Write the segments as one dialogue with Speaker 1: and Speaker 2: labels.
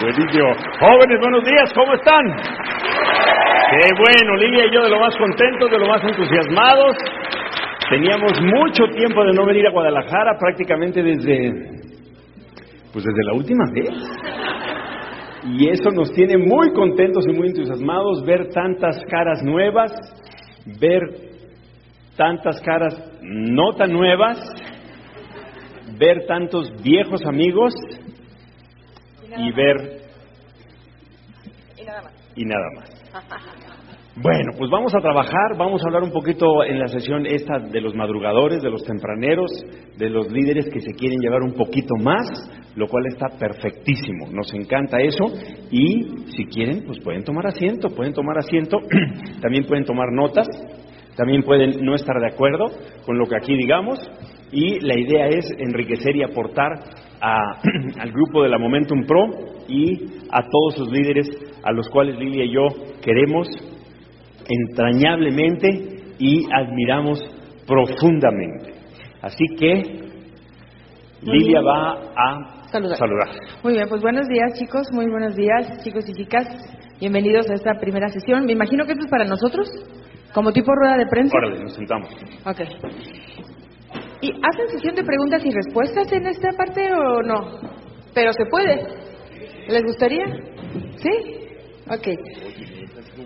Speaker 1: Buenísimo. Jóvenes, buenos días, ¿cómo están? Qué bueno, Lilia y yo de lo más contentos, de lo más entusiasmados. Teníamos mucho tiempo de no venir a Guadalajara, prácticamente desde, pues desde la última vez. Y eso nos tiene muy contentos y muy entusiasmados, ver tantas caras nuevas, ver tantas caras no tan nuevas, ver tantos viejos amigos y ver
Speaker 2: Y nada más.
Speaker 1: y nada más. Bueno, pues vamos a trabajar, vamos a hablar un poquito en la sesión esta de los madrugadores, de los tempraneros, de los líderes que se quieren llevar un poquito más, lo cual está perfectísimo, nos encanta eso y si quieren, pues pueden tomar asiento, pueden tomar asiento, también pueden tomar notas, también pueden no estar de acuerdo con lo que aquí digamos y la idea es enriquecer y aportar a- al grupo de la Momentum Pro y a todos los líderes a los cuales Lilia y yo queremos entrañablemente y admiramos profundamente. Así que Lilia va a
Speaker 2: Saludar.
Speaker 1: saludar.
Speaker 2: Muy bien, pues buenos días chicos, muy buenos días chicos y chicas. Bienvenidos a esta primera sesión. Me imagino que esto es para nosotros, como tipo rueda de prensa.
Speaker 1: Órale, nos sentamos.
Speaker 2: Ok. ¿Y hacen sesión de preguntas y respuestas en esta parte o no? Pero se puede. ¿Les gustaría? ¿Sí? Ok.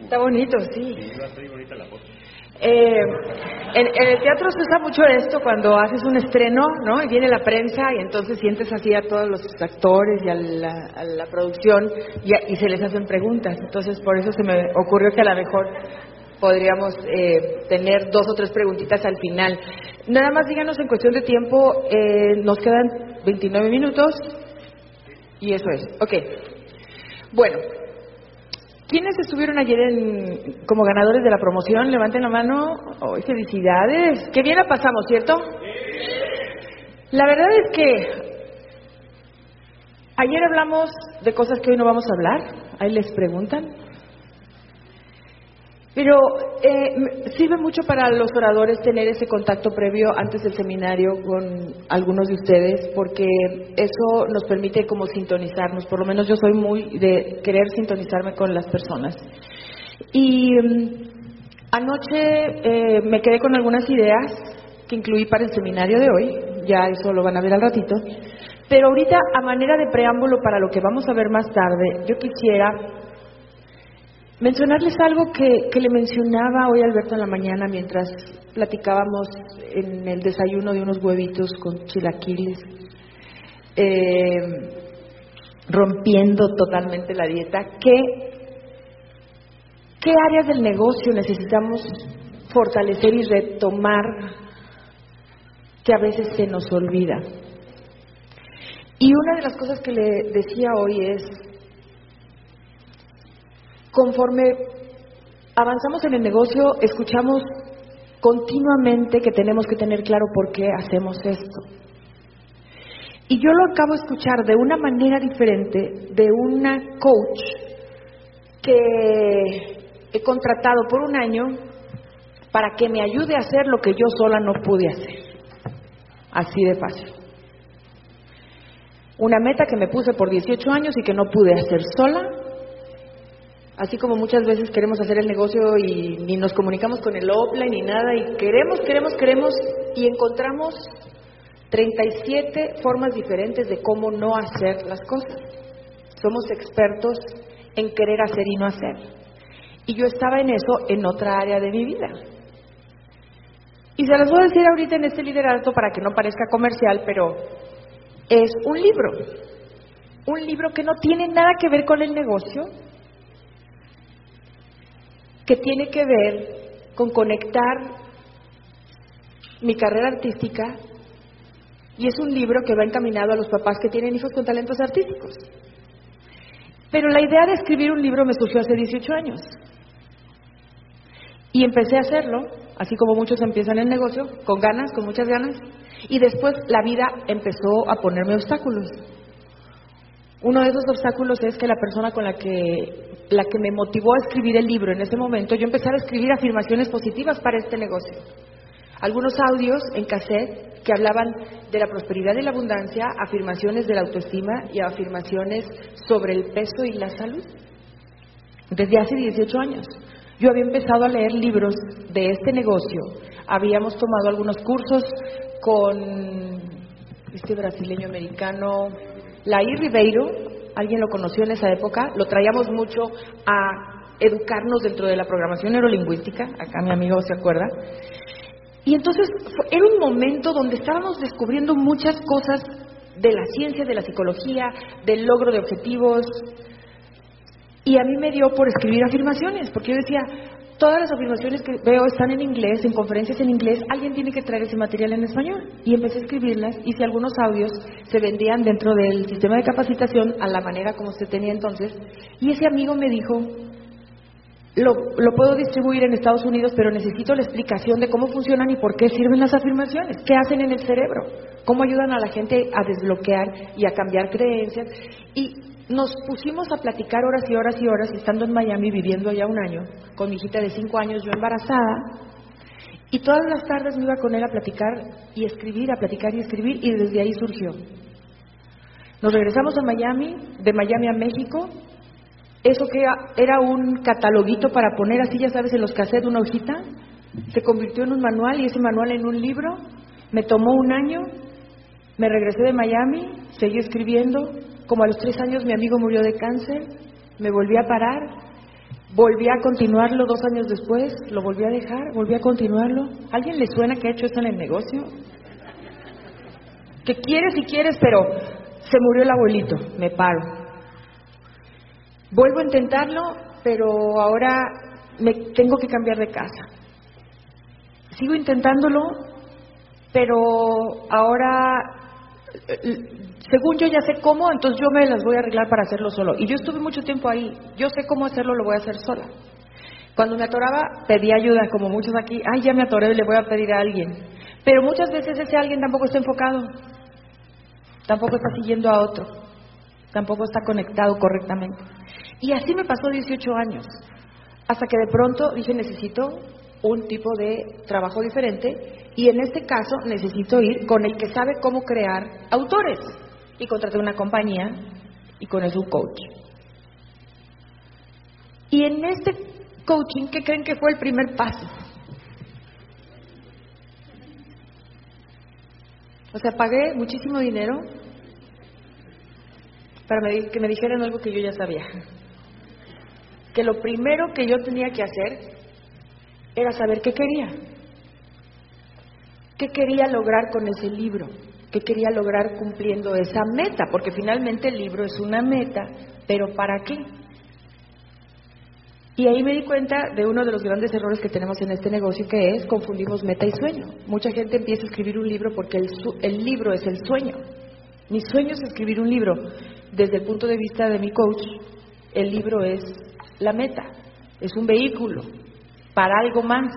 Speaker 2: Está bonito, sí. Eh, en, el teatro se usa mucho esto cuando haces un estreno, ¿no? Y viene la prensa y entonces sientes así a todos los actores y a la, a la producción y, a- y se les hacen preguntas. Entonces por eso se me ocurrió que a lo mejor podríamos eh, tener dos o tres preguntitas al final. Nada más díganos en cuestión de tiempo, eh, nos quedan 29 minutos y eso es. Ok. Bueno, ¿Quiénes estuvieron ayer en- como ganadores de la promoción? Levanten la mano. ¡Ay, felicidades! ¡Qué bien la pasamos, ¿cierto? La verdad es que ayer hablamos de cosas que hoy no vamos a hablar. Ahí les preguntan. Pero eh, sirve mucho para los oradores tener ese contacto previo antes del seminario con algunos de ustedes, porque eso nos permite como sintonizarnos. Por lo menos yo soy muy de querer sintonizarme con las personas. Y mm, anoche eh, me quedé con algunas ideas que incluí para el seminario de hoy, ya eso lo van a ver al ratito. Pero ahorita, a manera de preámbulo para lo que vamos a ver más tarde, yo quisiera Mencionarles algo que, que le mencionaba hoy Alberto en la mañana mientras platicábamos en el desayuno de unos huevitos con chilaquiles, eh, rompiendo totalmente la dieta. ¿Qué, ¿Qué áreas del negocio necesitamos fortalecer y retomar que a veces se nos olvida? Y una de las cosas que le decía hoy es, conforme avanzamos en el negocio, escuchamos continuamente que tenemos que tener claro por qué hacemos esto. Y yo lo acabo de escuchar de una manera diferente de una coach que he contratado por un año para que me ayude a hacer lo que yo sola no pude hacer. Así de fácil. Una meta que me puse por 18 años y que no pude hacer sola, Así como muchas veces queremos hacer el negocio y ni nos comunicamos con el offline ni nada y queremos, queremos, queremos y encontramos 37 formas diferentes de cómo no hacer las cosas. Somos expertos en querer hacer y no hacer. Y yo estaba en eso en otra área de mi vida. Y se los voy a decir ahorita en este liderato para que no parezca comercial, pero es un libro. Un libro que no tiene nada que ver con el negocio, que tiene que ver con conectar mi carrera artística y es un libro que va encaminado a los papás que tienen hijos con talentos artísticos. Pero la idea de escribir un libro me surgió hace 18 años. Y empecé a hacerlo, así como muchos empiezan el negocio, con ganas, con muchas ganas, y después la vida empezó a ponerme obstáculos. Uno de esos obstáculos es que la persona con la que la que me motivó a escribir el libro en ese momento, yo empecé a escribir afirmaciones positivas para este negocio. Algunos audios en cassette que hablaban de la prosperidad y la abundancia, afirmaciones de la autoestima y afirmaciones sobre el peso y la salud. Desde hace 18 años. Yo había empezado a leer libros de este negocio, habíamos tomado algunos cursos con este brasileño americano, Laí Ribeiro, alguien lo conoció en esa época, lo traíamos mucho a educarnos dentro de la programación neurolingüística, acá mi amigo se acuerda, y entonces era un momento donde estábamos descubriendo muchas cosas de la ciencia, de la psicología, del logro de objetivos, y a mí me dio por escribir afirmaciones, porque yo decía, todas las afirmaciones que veo están en inglés, en conferencias en inglés, alguien tiene que traer ese material en español. Y empecé a escribirlas, hice algunos audios, se vendían dentro del sistema de capacitación a la manera como usted tenía entonces, y ese amigo me dijo, lo, lo, puedo distribuir en Estados Unidos, pero necesito la explicación de cómo funcionan y por qué sirven las afirmaciones, qué hacen en el cerebro, cómo ayudan a la gente a desbloquear y a cambiar creencias. Y nos pusimos a platicar horas y horas y horas, estando en Miami, viviendo ya un año, con mi hijita de cinco años, yo embarazada, y todas las tardes me iba con él a platicar y escribir, a platicar y escribir, y desde ahí surgió. Nos regresamos a Miami, de Miami a México, eso que era un cataloguito para poner así, ya sabes, en los cassettes una hojita, se convirtió en un manual y ese manual en un libro, me tomó un año, me regresé de Miami, seguí escribiendo, como a los tres años mi amigo murió de cáncer, me volví a parar, volví a continuarlo dos años después, lo volví a dejar, volví a continuarlo. ¿Alguien le suena que ha hecho esto en el negocio? Que quieres y quieres, pero se murió el abuelito, me paro. Vuelvo a intentarlo, pero ahora me tengo que cambiar de casa. Sigo intentándolo, pero ahora según yo ya sé cómo, entonces yo me las voy a arreglar para hacerlo solo. Y yo estuve mucho tiempo ahí, yo sé cómo hacerlo, lo voy a hacer sola. Cuando me atoraba, pedí ayuda, como muchos aquí, ay, ya me atoré, le voy a pedir a alguien. Pero muchas veces ese alguien tampoco está enfocado, tampoco está siguiendo a otro, tampoco está conectado correctamente. Y así me pasó 18 años, hasta que de pronto dije, necesito un tipo de trabajo diferente y en este caso necesito ir con el que sabe cómo crear autores y contraté una compañía y con eso un coach. Y en este coaching, ¿qué creen que fue el primer paso? O sea, pagué muchísimo dinero para que me dijeran algo que yo ya sabía. Que lo primero que yo tenía que hacer era saber qué quería. ¿Qué quería lograr con ese libro? ¿Qué quería lograr cumpliendo esa meta? Porque finalmente el libro es una meta, pero ¿para qué? Y ahí me di cuenta de uno de los grandes errores que tenemos en este negocio, que es confundimos meta y sueño. Mucha gente empieza a escribir un libro porque el, el libro es el sueño. Mi sueño es escribir un libro. Desde el punto de vista de mi coach, el libro es la meta, es un vehículo para algo más.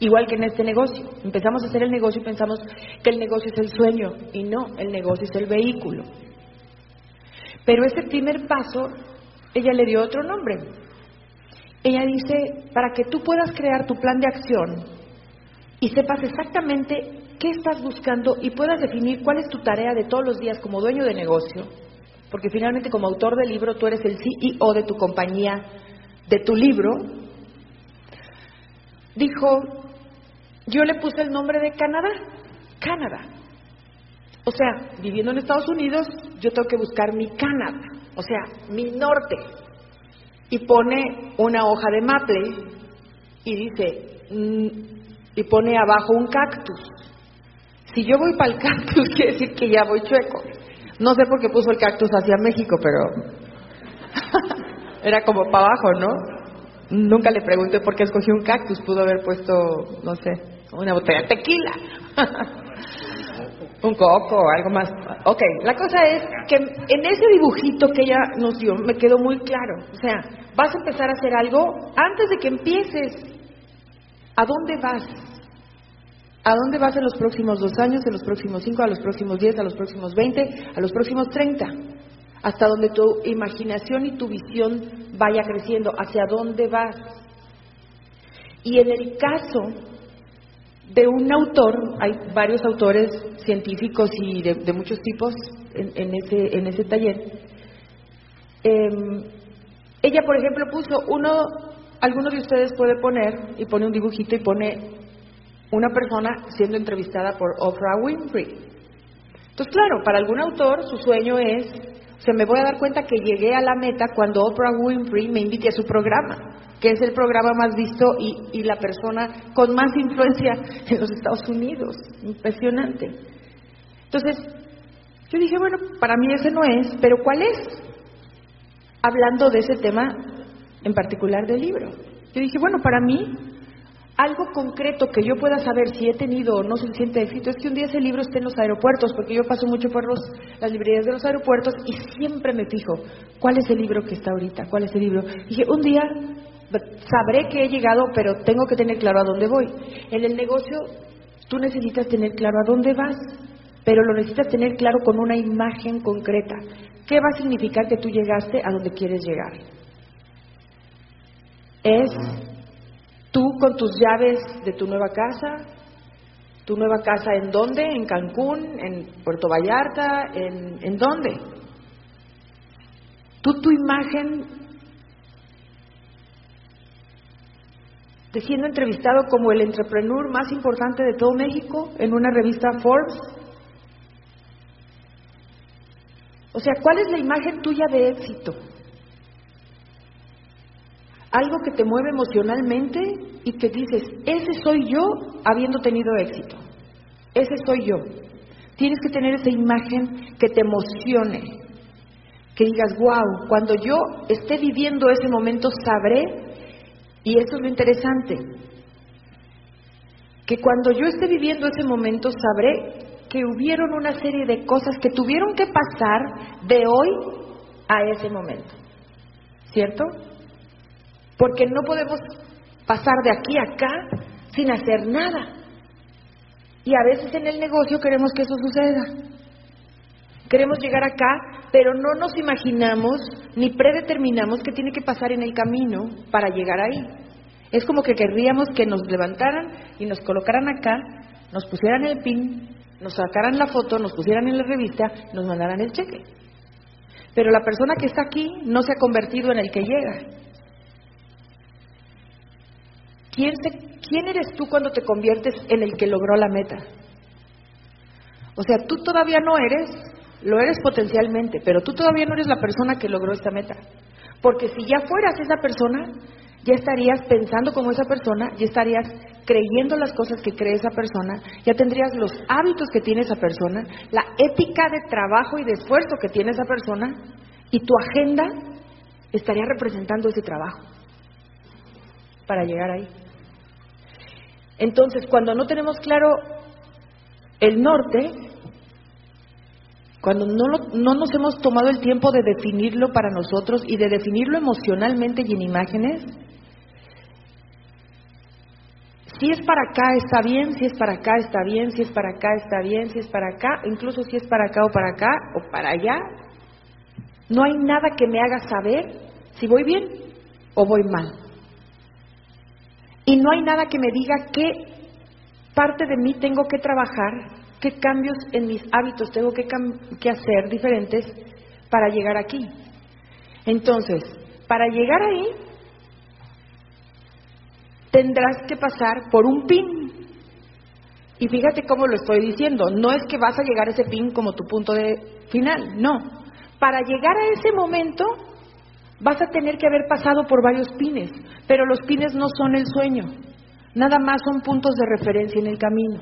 Speaker 2: Igual que en este negocio. Empezamos a hacer el negocio y pensamos que el negocio es el sueño y no, el negocio es el vehículo. Pero ese primer paso, ella le dio otro nombre. Ella dice, para que tú puedas crear tu plan de acción y sepas exactamente qué estás buscando y puedas definir cuál es tu tarea de todos los días como dueño de negocio, porque finalmente como autor del libro tú eres el CEO de tu compañía, de tu libro, dijo, yo le puse el nombre de Canadá, Canadá. O sea, viviendo en Estados Unidos, yo tengo que buscar mi Canadá, o sea, mi norte. Y pone una hoja de maple y dice, mm, y pone abajo un cactus. Si yo voy para el cactus, quiere decir que ya voy chueco. No sé por qué puso el cactus hacia México, pero era como para abajo, ¿no? Nunca le pregunté por qué escogió un cactus, pudo haber puesto, no sé, una botella de tequila, un coco algo más. Ok, la cosa es que en ese dibujito que ella nos dio me quedó muy claro. O sea, vas a empezar a hacer algo antes de que empieces. ¿A dónde vas? ¿A dónde vas en los próximos dos años, en los próximos cinco, a los próximos diez, a los próximos veinte, a los próximos treinta? hasta donde tu imaginación y tu visión vaya creciendo, hacia dónde vas. Y en el caso de un autor, hay varios autores científicos y de, muchos tipos en, ese, en ese taller. Em, ella, por ejemplo, puso uno, algunos de ustedes puede poner y pone un dibujito y pone una persona siendo entrevistada por Oprah Winfrey. Entonces, claro, para algún autor su sueño es, o sea, me voy a dar cuenta que llegué a la meta cuando Oprah Winfrey me invite su programa que es el programa más visto y, la persona con más influencia en los Estados Unidos. Impresionante. Entonces, yo dije, bueno, para mí ese no es, pero ¿cuál es? Hablando de ese tema en particular del libro. Yo dije, bueno, para mí, algo concreto que yo pueda saber si he tenido o no suficiente éxito es que un día ese libro esté en los aeropuertos, porque yo paso mucho por los, las librerías de los aeropuertos y siempre me fijo, ¿cuál es el libro que está ahorita? ¿Cuál es el libro? dije, un día sabré que he llegado, pero tengo que tener claro a dónde voy. En el negocio tú necesitas tener claro a dónde vas, pero lo necesitas tener claro con una imagen concreta. ¿Qué va a significar que tú llegaste a donde quieres llegar? Es tú con tus llaves de tu nueva casa, tu nueva casa en dónde, en Cancún, en Puerto Vallarta, en, en dónde. Tú tu imagen de siendo entrevistado como el entrepreneur más importante de todo México en una revista Forbes. O sea, ¿cuál es la imagen tuya de éxito? Algo que te mueve emocionalmente y que dices, ese soy yo habiendo tenido éxito. Ese soy yo. Tienes que tener esa imagen que te emocione, que digas, wow, cuando yo esté viviendo ese momento sabré y eso es lo interesante, que cuando yo esté viviendo ese momento sabré que hubieron una serie de cosas que tuvieron que pasar de hoy a ese momento. ¿Cierto? Porque no podemos pasar de aquí a acá sin hacer nada. Y a veces en el negocio queremos que eso suceda. Queremos llegar acá, pero no nos imaginamos ni predeterminamos qué tiene que pasar en el camino para llegar ahí. Es como que querríamos que nos levantaran y nos colocaran acá, nos pusieran el pin, nos sacaran la foto, nos pusieran en la revista, nos mandaran el cheque. Pero la persona que está aquí no se ha convertido en el que llega. ¿Quién, ¿Quién eres tú cuando te conviertes en el que logró la meta? O sea, tú todavía no eres lo eres potencialmente, pero tú todavía no eres la persona que logró esta meta. Porque si ya fueras esa persona, ya estarías pensando como esa persona, ya estarías creyendo las cosas que cree esa persona, ya tendrías los hábitos que tiene esa persona, la ética de trabajo y de esfuerzo que tiene esa persona, y tu agenda estaría representando ese trabajo para llegar ahí. Entonces, cuando no tenemos claro el norte, cuando no, no nos hemos tomado el tiempo de definirlo para nosotros y de definirlo emocionalmente y en imágenes, si es para acá está bien, si es para acá está bien, si es para acá está bien, si es para acá, incluso si es para acá o para acá o para allá, no hay nada que me haga saber si voy bien o voy mal. Y no hay nada que me diga qué parte de mí tengo que trabajar qué cambios en mis hábitos tengo que, que hacer diferentes para llegar aquí. Entonces, para llegar ahí, tendrás que pasar por un pin. Y fíjate cómo lo estoy diciendo, no es que vas a llegar a ese pin como tu punto de final, no. Para llegar a ese momento vas a tener que haber pasado por varios pines, pero los pines no son el sueño, nada más son puntos de referencia en el camino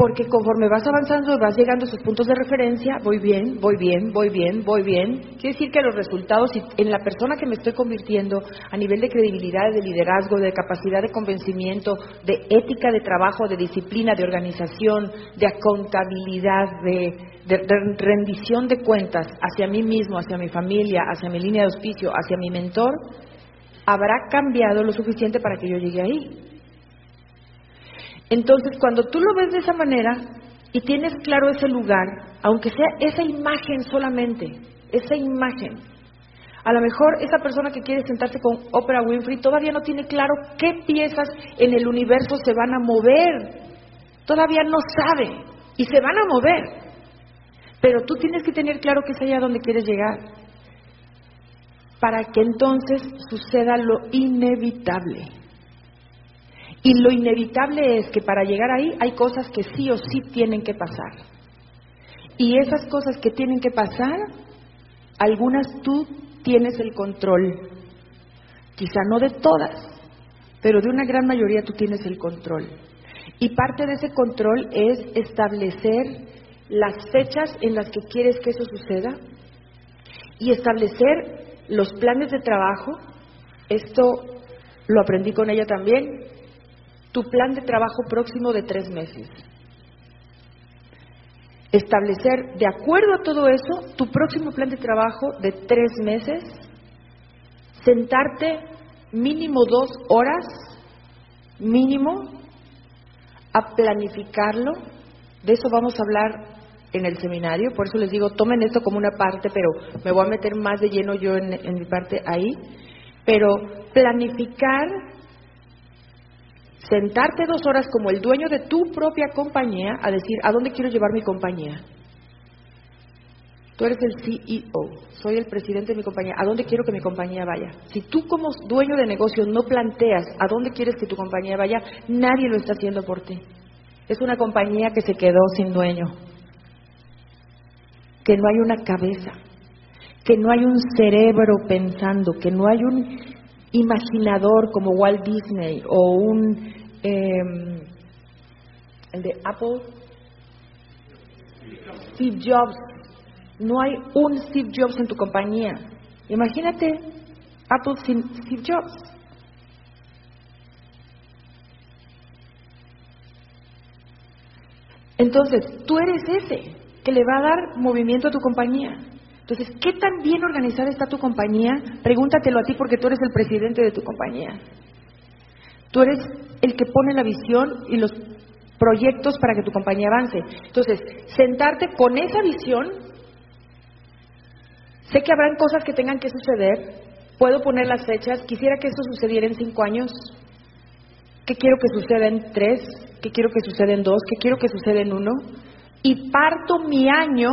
Speaker 2: porque conforme vas avanzando y vas llegando a esos puntos de referencia, voy bien, voy bien, voy bien, voy bien. Quiere decir que los resultados en la persona que me estoy convirtiendo a nivel de credibilidad, de liderazgo, de capacidad de convencimiento, de ética de trabajo, de disciplina, de organización, de accountabilidad, de, rendición de cuentas hacia mí mismo, hacia mi familia, hacia mi línea de auspicio, hacia mi mentor, habrá cambiado lo suficiente para que yo llegue ahí. Entonces, cuando tú lo ves de esa manera y tienes claro ese lugar, aunque sea esa imagen solamente, esa imagen, A lo mejor esa persona que quiere sentarse con Oprah Winfrey todavía no tiene claro qué piezas en el universo se van a mover. Todavía no sabe y se van a mover. Pero tú tienes que tener claro que es allá donde quieres llegar. Para que entonces suceda lo inevitable. Y lo inevitable es que para llegar ahí hay cosas que sí o sí tienen que pasar. Y esas cosas que tienen que pasar, algunas tú tienes el control. Quizá no de todas, pero de una gran mayoría tú tienes el control. Y parte de ese control es establecer las fechas en las que quieres que eso suceda y establecer los planes de trabajo. Esto lo aprendí con ella también. Tu plan de trabajo próximo de tres meses. Establecer, de acuerdo a todo eso, tu próximo plan de trabajo de tres meses. Sentarte mínimo dos horas, mínimo, a planificarlo. De eso vamos a hablar en el seminario, por eso les digo, tomen esto como una parte, pero me voy a meter más de lleno yo en, mi parte ahí. Pero planificar, sentarte dos horas como el dueño de tu propia compañía a decir, ¿a dónde quiero llevar mi compañía? Tú eres el CEO, soy el presidente de mi compañía. ¿A dónde quiero que mi compañía vaya? Si tú como dueño de negocio no planteas a dónde quieres que tu compañía vaya, nadie lo está haciendo por ti. Es una compañía que se quedó sin dueño, que no hay una cabeza, que no hay un cerebro pensando, que no hay un imaginador como Walt Disney o un eh, el de Apple, Steve Jobs no hay un Steve Jobs en tu compañía. Imagínate Apple sin Steve Jobs. Entonces, tú eres ese que le va a dar movimiento a tu compañía. Entonces, ¿qué tan bien organizada está tu compañía? Pregúntatelo a ti porque tú eres el presidente de tu compañía. Tú eres el que pone la visión y los proyectos para que tu compañía avance. Entonces, sentarte con esa visión Sé que habrán cosas que tengan que suceder. Puedo poner las fechas. Quisiera que eso sucediera en cinco años. ¿Qué quiero que suceda en tres? ¿Qué quiero que suceda en dos? ¿Qué quiero que suceda en uno? Y parto mi año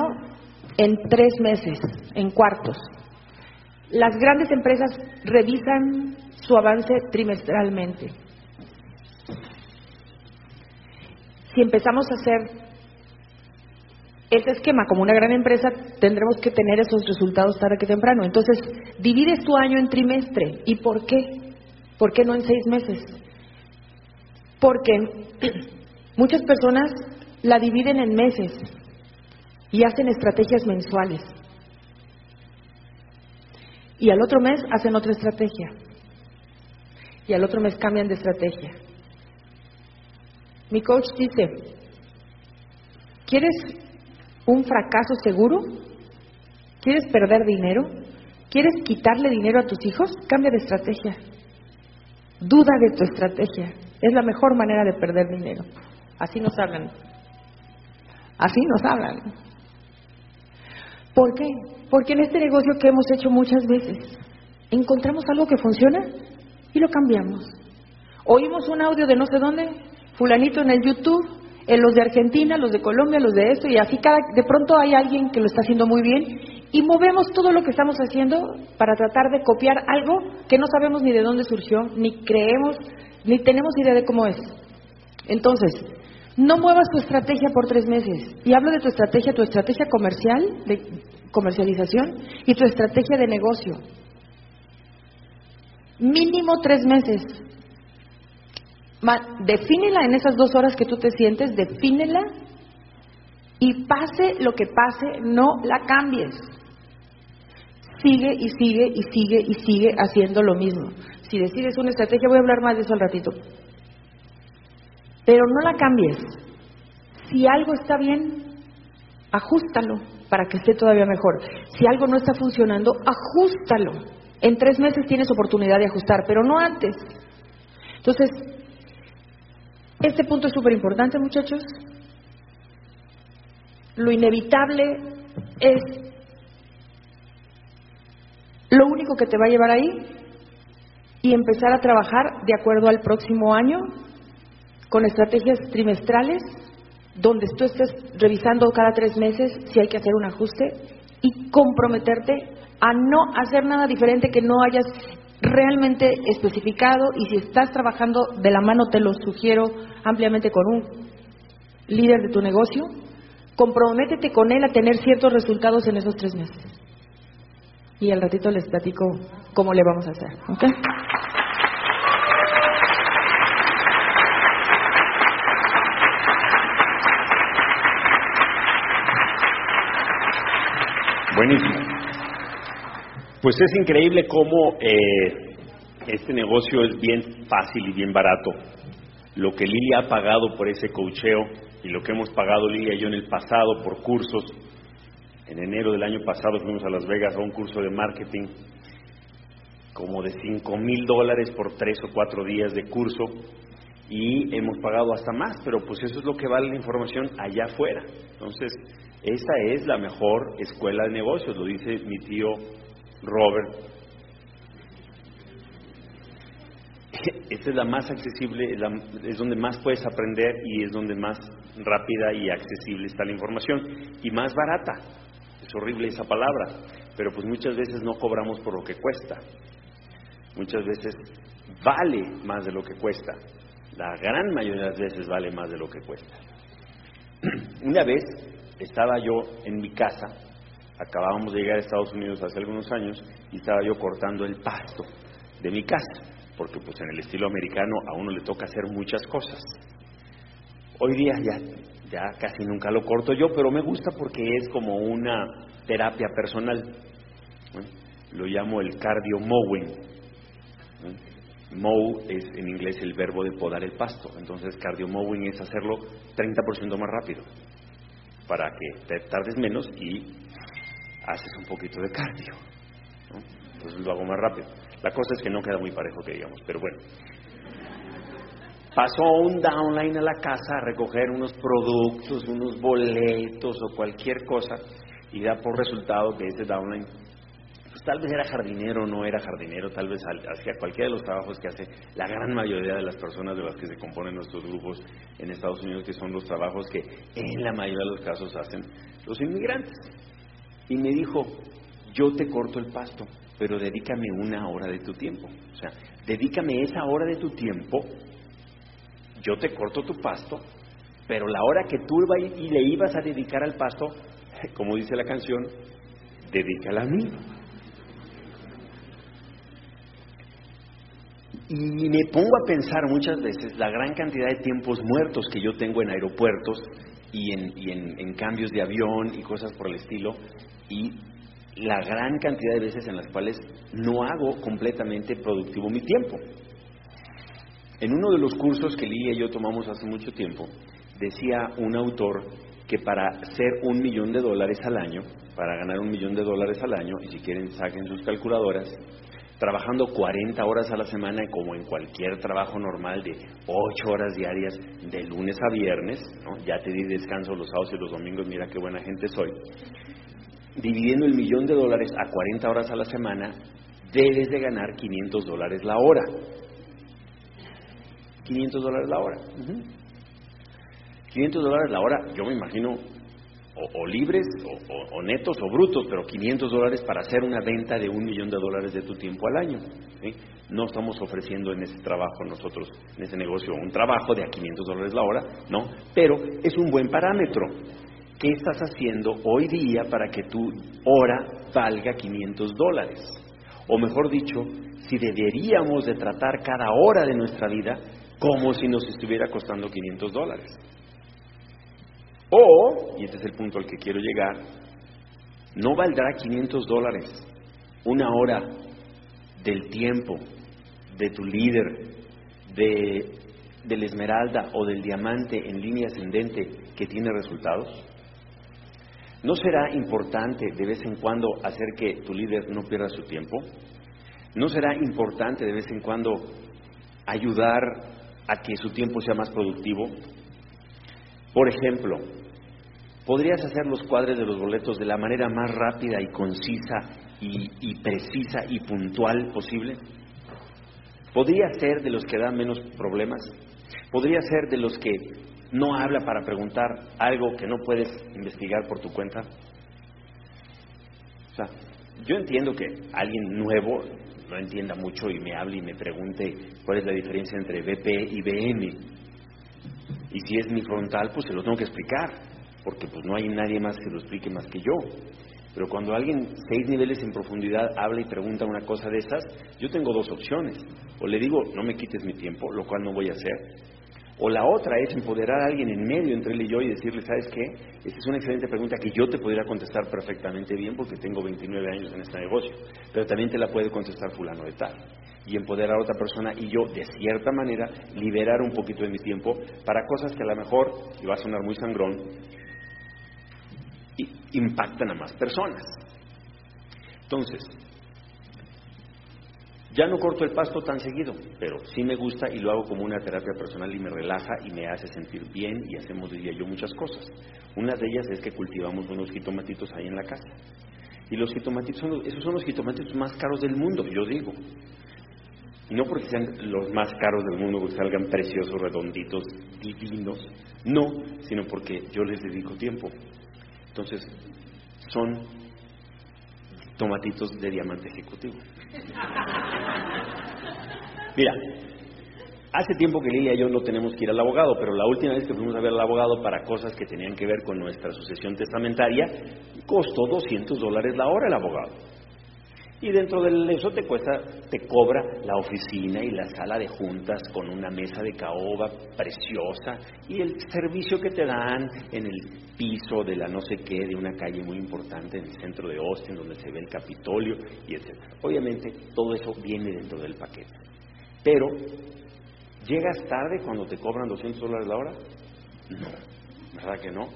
Speaker 2: en tres meses, en cuartos. Las grandes empresas revisan su avance trimestralmente. Si empezamos a hacer ese esquema, como una gran empresa, tendremos que tener esos resultados tarde que temprano. Entonces, divides tu año en trimestre. ¿Y por qué? ¿Por qué no en seis meses? Porque muchas personas la dividen en meses y hacen estrategias mensuales. Y al otro mes hacen otra estrategia. Y al otro mes cambian de estrategia. Mi coach dice, ¿quieres un fracaso seguro? ¿Quieres perder dinero? ¿Quieres quitarle dinero a tus hijos? Cambia de estrategia. Duda de tu estrategia. Es la mejor manera de perder dinero. Así nos hablan. Así nos hablan. ¿Por qué? Porque en este negocio que hemos hecho muchas veces, encontramos algo que funciona y lo cambiamos. Oímos un audio de no sé dónde, fulanito en el YouTube, en los de Argentina, los de Colombia, los de esto, y así cada, de pronto hay alguien que lo está haciendo muy bien y movemos todo lo que estamos haciendo para tratar de copiar algo que no sabemos ni de dónde surgió, ni creemos, ni tenemos idea de cómo es. Entonces, no muevas tu estrategia por tres meses. Y hablo de tu estrategia, tu estrategia comercial, de comercialización, y tu estrategia de negocio. Mínimo tres meses defínela en esas dos horas que tú te sientes, defínela y pase lo que pase, no la cambies. Sigue y sigue y sigue y sigue haciendo lo mismo. Si decides una estrategia, voy a hablar más de eso al ratito. Pero no la cambies. Si algo está bien, ajustalo para que esté todavía mejor. Si algo no está funcionando, ajustalo. En tres meses tienes oportunidad de ajustar, pero no antes. Entonces, este punto es súper importante, muchachos. Lo inevitable es lo único que te va a llevar ahí y empezar a trabajar de acuerdo al próximo año con estrategias trimestrales donde tú estés revisando cada tres meses si hay que hacer un ajuste y comprometerte a no hacer nada diferente que no hayas realmente especificado y si estás trabajando de la mano, te lo sugiero ampliamente con un líder de tu negocio, comprométete con él a tener ciertos resultados en esos tres meses. Y al ratito les platico cómo le vamos a hacer. ¿okay?
Speaker 1: Buenísimo. Pues es increíble cómo eh, este negocio es bien fácil y bien barato. Lo que Lili ha pagado por ese cocheo y lo que hemos pagado Lilia y yo en el pasado por cursos. En enero del año pasado fuimos a Las Vegas a un curso de marketing como de cinco mil dólares por tres o cuatro días de curso y hemos pagado hasta más, pero pues eso es lo que vale la información allá afuera. Entonces, esa es la mejor escuela de negocios, lo dice mi tío Robert. Esta es la más accesible, es donde más puedes aprender y es donde más rápida y accesible está la información y más barata. Es horrible esa palabra, pero pues muchas veces no cobramos por lo que cuesta. Muchas veces vale más de lo que cuesta. La gran mayoría de las veces vale más de lo que cuesta. Una vez estaba yo en mi casa, acabábamos de llegar a Estados Unidos hace algunos años, y estaba yo cortando el pasto de mi casa, porque pues en el estilo americano a uno le toca hacer muchas cosas. Hoy día ya, ya casi nunca lo corto yo, pero me gusta porque es como una terapia personal. Lo llamo el cardio mowing. Mow es en inglés el verbo de podar el pasto, entonces cardio mowing es hacerlo 30% más rápido para que te tardes menos y haces un poquito de cardio. Entonces lo hago más rápido. La cosa es que no queda muy parejo que digamos, pero bueno. Pasó un downline a la casa a recoger unos productos, unos boletos o cualquier cosa y da por resultado que ese downline tal vez era jardinero no era jardinero, tal vez hacía cualquiera de los trabajos que hace la gran mayoría de las personas de las que se componen nuestros grupos en Estados Unidos, que son los trabajos que en la mayoría de los casos hacen los inmigrantes. Y me dijo, yo te corto el pasto, pero dedícame una hora de tu tiempo. O sea, dedícame esa hora de tu tiempo, yo te corto tu pasto, pero la hora que tú y le ibas a dedicar al pasto, como dice la canción, dedícala a mí. Y me pongo a pensar muchas veces la gran cantidad de tiempos muertos que yo tengo en aeropuertos y en, cambios de avión y cosas por el estilo, y la gran cantidad de veces en las cuales no hago completamente productivo mi tiempo. En uno de los cursos que Lilia y yo tomamos hace mucho tiempo, decía un autor que para ser un millón de dólares al año, para ganar un millón de dólares al año, y si quieren saquen sus calculadoras, trabajando 40 horas a la semana como en cualquier trabajo normal de 8 horas diarias de lunes a viernes, ya te di descanso los sábados y los domingos, mira qué buena gente soy, dividiendo el millón de dólares a 40 horas a la semana, debes de ganar 500 dólares la hora. 500 dólares la hora. 500 dólares la hora, yo me imagino, o, libres, o, netos, o brutos, pero 500 dólares para hacer una venta de un millón de dólares de tu tiempo al año. No estamos ofreciendo en ese trabajo nosotros, en ese negocio, un trabajo de a 500 dólares la hora, no, pero es un buen parámetro. ¿Qué estás haciendo hoy día para que tu hora valga 500 dólares? O mejor dicho, si deberíamos de tratar cada hora de nuestra vida como si nos estuviera costando 500 dólares. O, y este es el punto al que quiero llegar, no valdrá 500 dólares una hora del tiempo de tu líder, de, del esmeralda o del diamante en línea ascendente que tiene resultados. ¿No será importante de vez en cuando hacer que tu líder no pierda su tiempo? ¿No será importante de vez en cuando ayudar a que su tiempo sea más productivo? Por ejemplo, podrías hacer los cuadres de los boletos de la manera más rápida y concisa y, precisa y puntual posible? ¿Podría ser de los que dan menos problemas? ¿Podría ser de los que no habla para preguntar algo que no puedes investigar por tu cuenta? O sea, yo entiendo que alguien nuevo no entienda mucho y me hable y me pregunte cuál es la diferencia entre BP y BM. Y si es mi frontal, pues se lo tengo que explicar, porque pues no hay nadie más que lo explique más que yo. Pero cuando alguien seis niveles en profundidad habla y pregunta una cosa de esas, yo tengo dos opciones. O le digo, no me quites mi tiempo, lo cual no voy a hacer, o la otra es empoderar a alguien en medio entre él y yo y decirle, ¿sabes qué? Esta es una excelente pregunta que yo te podría contestar perfectamente bien porque tengo 29 años en este negocio, pero también te la puede contestar fulano de tal. Y empoderar a otra persona y yo, de cierta manera, liberar un poquito de mi tiempo para cosas que a lo mejor, y va a sonar muy sangrón, impactan a más personas. Entonces, ya no corto el pasto tan seguido, pero sí me gusta y lo hago como una terapia personal y me relaja y me hace sentir bien y hacemos, diría yo, muchas cosas. Una de ellas es que cultivamos unos jitomatitos ahí en la casa. Y los jitomatitos, son esos son los jitomatitos más caros del mundo, yo digo. No porque sean los más caros del mundo, porque salgan preciosos, redonditos, divinos, no, sino porque yo les dedico tiempo. Entonces, son tomatitos de diamante ejecutivo. Mira, hace tiempo que Lilia y yo no tenemos que ir al abogado, pero la última vez que fuimos a ver al abogado para cosas que tenían que ver con nuestra sucesión testamentaria, costó 200 dólares la hora el abogado. Y dentro de eso te cuesta, te cobra la oficina y la sala de juntas con una mesa de caoba preciosa y el servicio que te dan en el piso de la no sé qué de una calle muy importante en el centro de Austin donde se ve el Capitolio y etcétera. Obviamente todo eso viene dentro del paquete. Pero ¿llegas tarde cuando te cobran 200 dólares la hora? No, ¿verdad que no?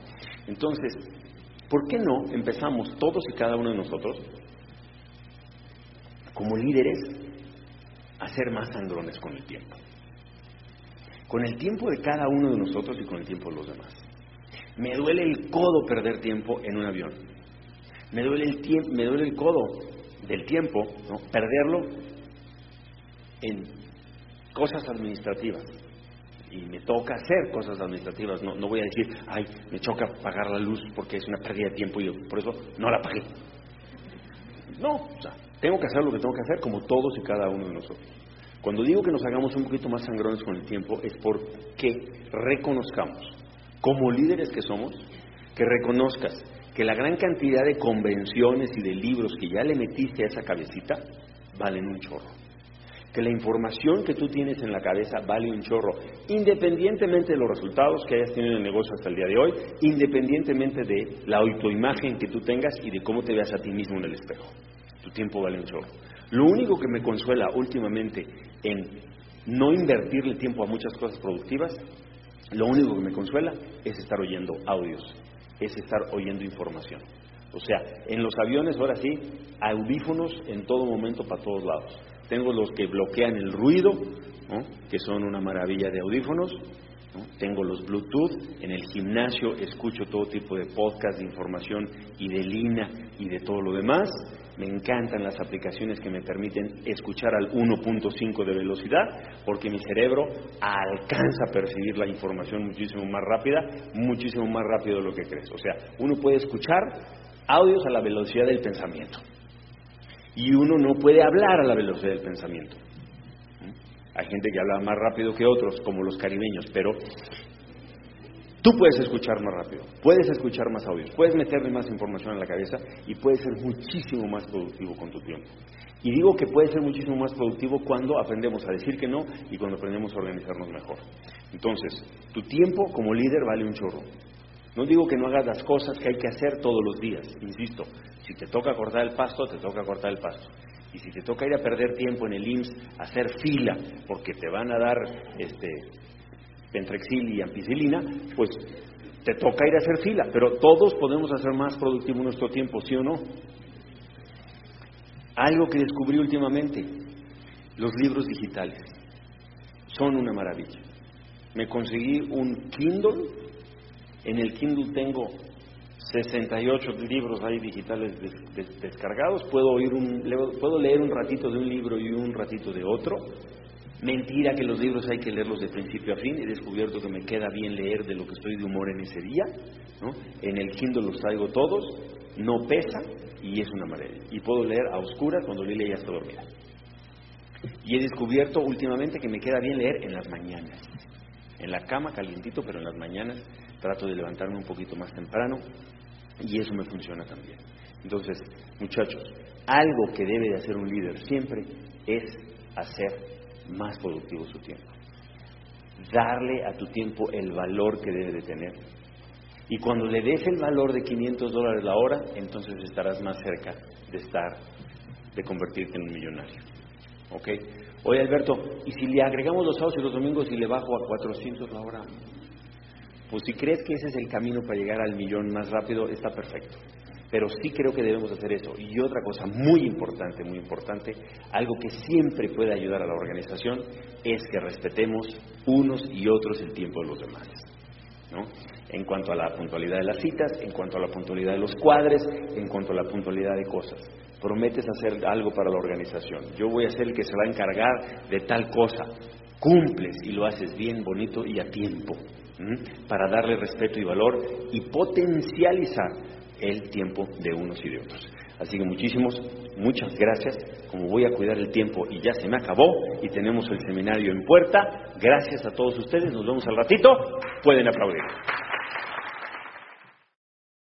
Speaker 1: Entonces, ¿por qué no empezamos todos y cada uno de nosotros como líderes a ser más sangrones con el tiempo. Con el tiempo de cada uno de nosotros y con el tiempo de los demás. Me duele el codo perder tiempo en un avión. Me duele el, me duele el codo del tiempo, perderlo en cosas administrativas. Y me toca hacer cosas administrativas. No, no voy a decir, ay, me choca pagar la luz porque es una pérdida de tiempo y yo por eso no la pagué. No, o sea, tengo que hacer lo que tengo que hacer como todos y cada uno de nosotros. Cuando digo que nos hagamos un poquito más sangrones con el tiempo es porque reconozcamos, como líderes que somos, que reconozcas que la gran cantidad de convenciones y de libros que ya le metiste a esa cabecita valen un chorro. Que la información que tú tienes en la cabeza vale un chorro, independientemente de los resultados que hayas tenido en el negocio hasta el día de hoy, independientemente de la autoimagen que tú tengas y de cómo te veas a ti mismo en el espejo tu tiempo vale un chorro. Lo único que me consuela últimamente en no invertirle tiempo a muchas cosas productivas, lo único que me consuela es estar oyendo audios, es estar oyendo información. O sea, en los aviones ahora sí, audífonos en todo momento para todos lados. Tengo los que bloquean el ruido, que son una maravilla de audífonos. Tengo los Bluetooth. En el gimnasio escucho todo tipo de podcast, de información y de línea y de todo lo demás. Me encantan las aplicaciones que me permiten escuchar al 1.5 de velocidad, porque mi cerebro alcanza a percibir la información muchísimo más rápida, muchísimo más rápido de lo que crees. O sea, uno puede escuchar audios a la velocidad del pensamiento. Y uno no puede hablar a la velocidad del pensamiento. ¿Mm? Hay gente que habla más rápido que otros, como los caribeños, pero Tú puedes escuchar más rápido, puedes escuchar más audios, puedes meterle más información en la cabeza y puedes ser muchísimo más productivo con tu tiempo. Y digo que puedes ser muchísimo más productivo cuando aprendemos a decir que no y cuando aprendemos a organizarnos mejor. Entonces, tu tiempo como líder vale un chorro. No digo que no hagas las cosas que hay que hacer todos los días, insisto, si te toca cortar el pasto, te toca cortar el pasto. Y si te toca ir a perder tiempo en el IMSS, hacer fila, porque te van a dar este, Pentrexil y ampicilina, pues te toca ir a hacer fila, pero todos podemos hacer más productivo nuestro tiempo, ¿sí o no? Algo que descubrí últimamente, los libros digitales son una maravilla. Me conseguí un Kindle, en el Kindle tengo 68 libros hay digitales descargados, puedo, oír un, puedo leer un ratito de un libro y un ratito de otro. Mentira que los libros hay que leerlos de principio a fin. He descubierto que me queda bien leer de lo que estoy de humor en ese día. ¿no? En el Kindle los traigo todos, no pesa y es una maravilla. Y puedo leer a oscuras cuando Lilia ya está dormida. Y he descubierto últimamente que me queda bien leer en las mañanas. En la cama, calientito, pero en las mañanas trato de levantarme un poquito más temprano y eso me funciona también. Entonces, muchachos, algo que debe de hacer un líder siempre es hacer más productivo su tiempo. Darle a tu tiempo el valor que debe de tener. Y cuando le des el valor de 500 dólares la hora, entonces estarás más cerca de estar, de convertirte en un millonario. ¿Ok? Oye, Alberto, ¿y si le agregamos los sábados y los domingos y le bajo a 400 la hora? Pues si crees que ese es el camino para llegar al millón más rápido, está perfecto. Pero sí creo que debemos hacer eso. Y otra cosa muy importante, muy importante, algo que siempre puede ayudar a la organización, es que respetemos unos y otros el tiempo de los demás. ¿no? En cuanto a la puntualidad de las citas, en cuanto a la puntualidad de los cuadres, en cuanto a la puntualidad de cosas. Prometes hacer algo para la organización. Yo voy a ser el que se va a encargar de tal cosa. Cumples y lo haces bien, bonito y a tiempo para darle respeto y valor y potencializar el tiempo de unos y de otros. Así que muchísimos, muchas gracias. Como voy a cuidar el tiempo y ya se me acabó y tenemos el seminario en puerta, gracias a todos ustedes. Nos vemos al ratito. Pueden aplaudir.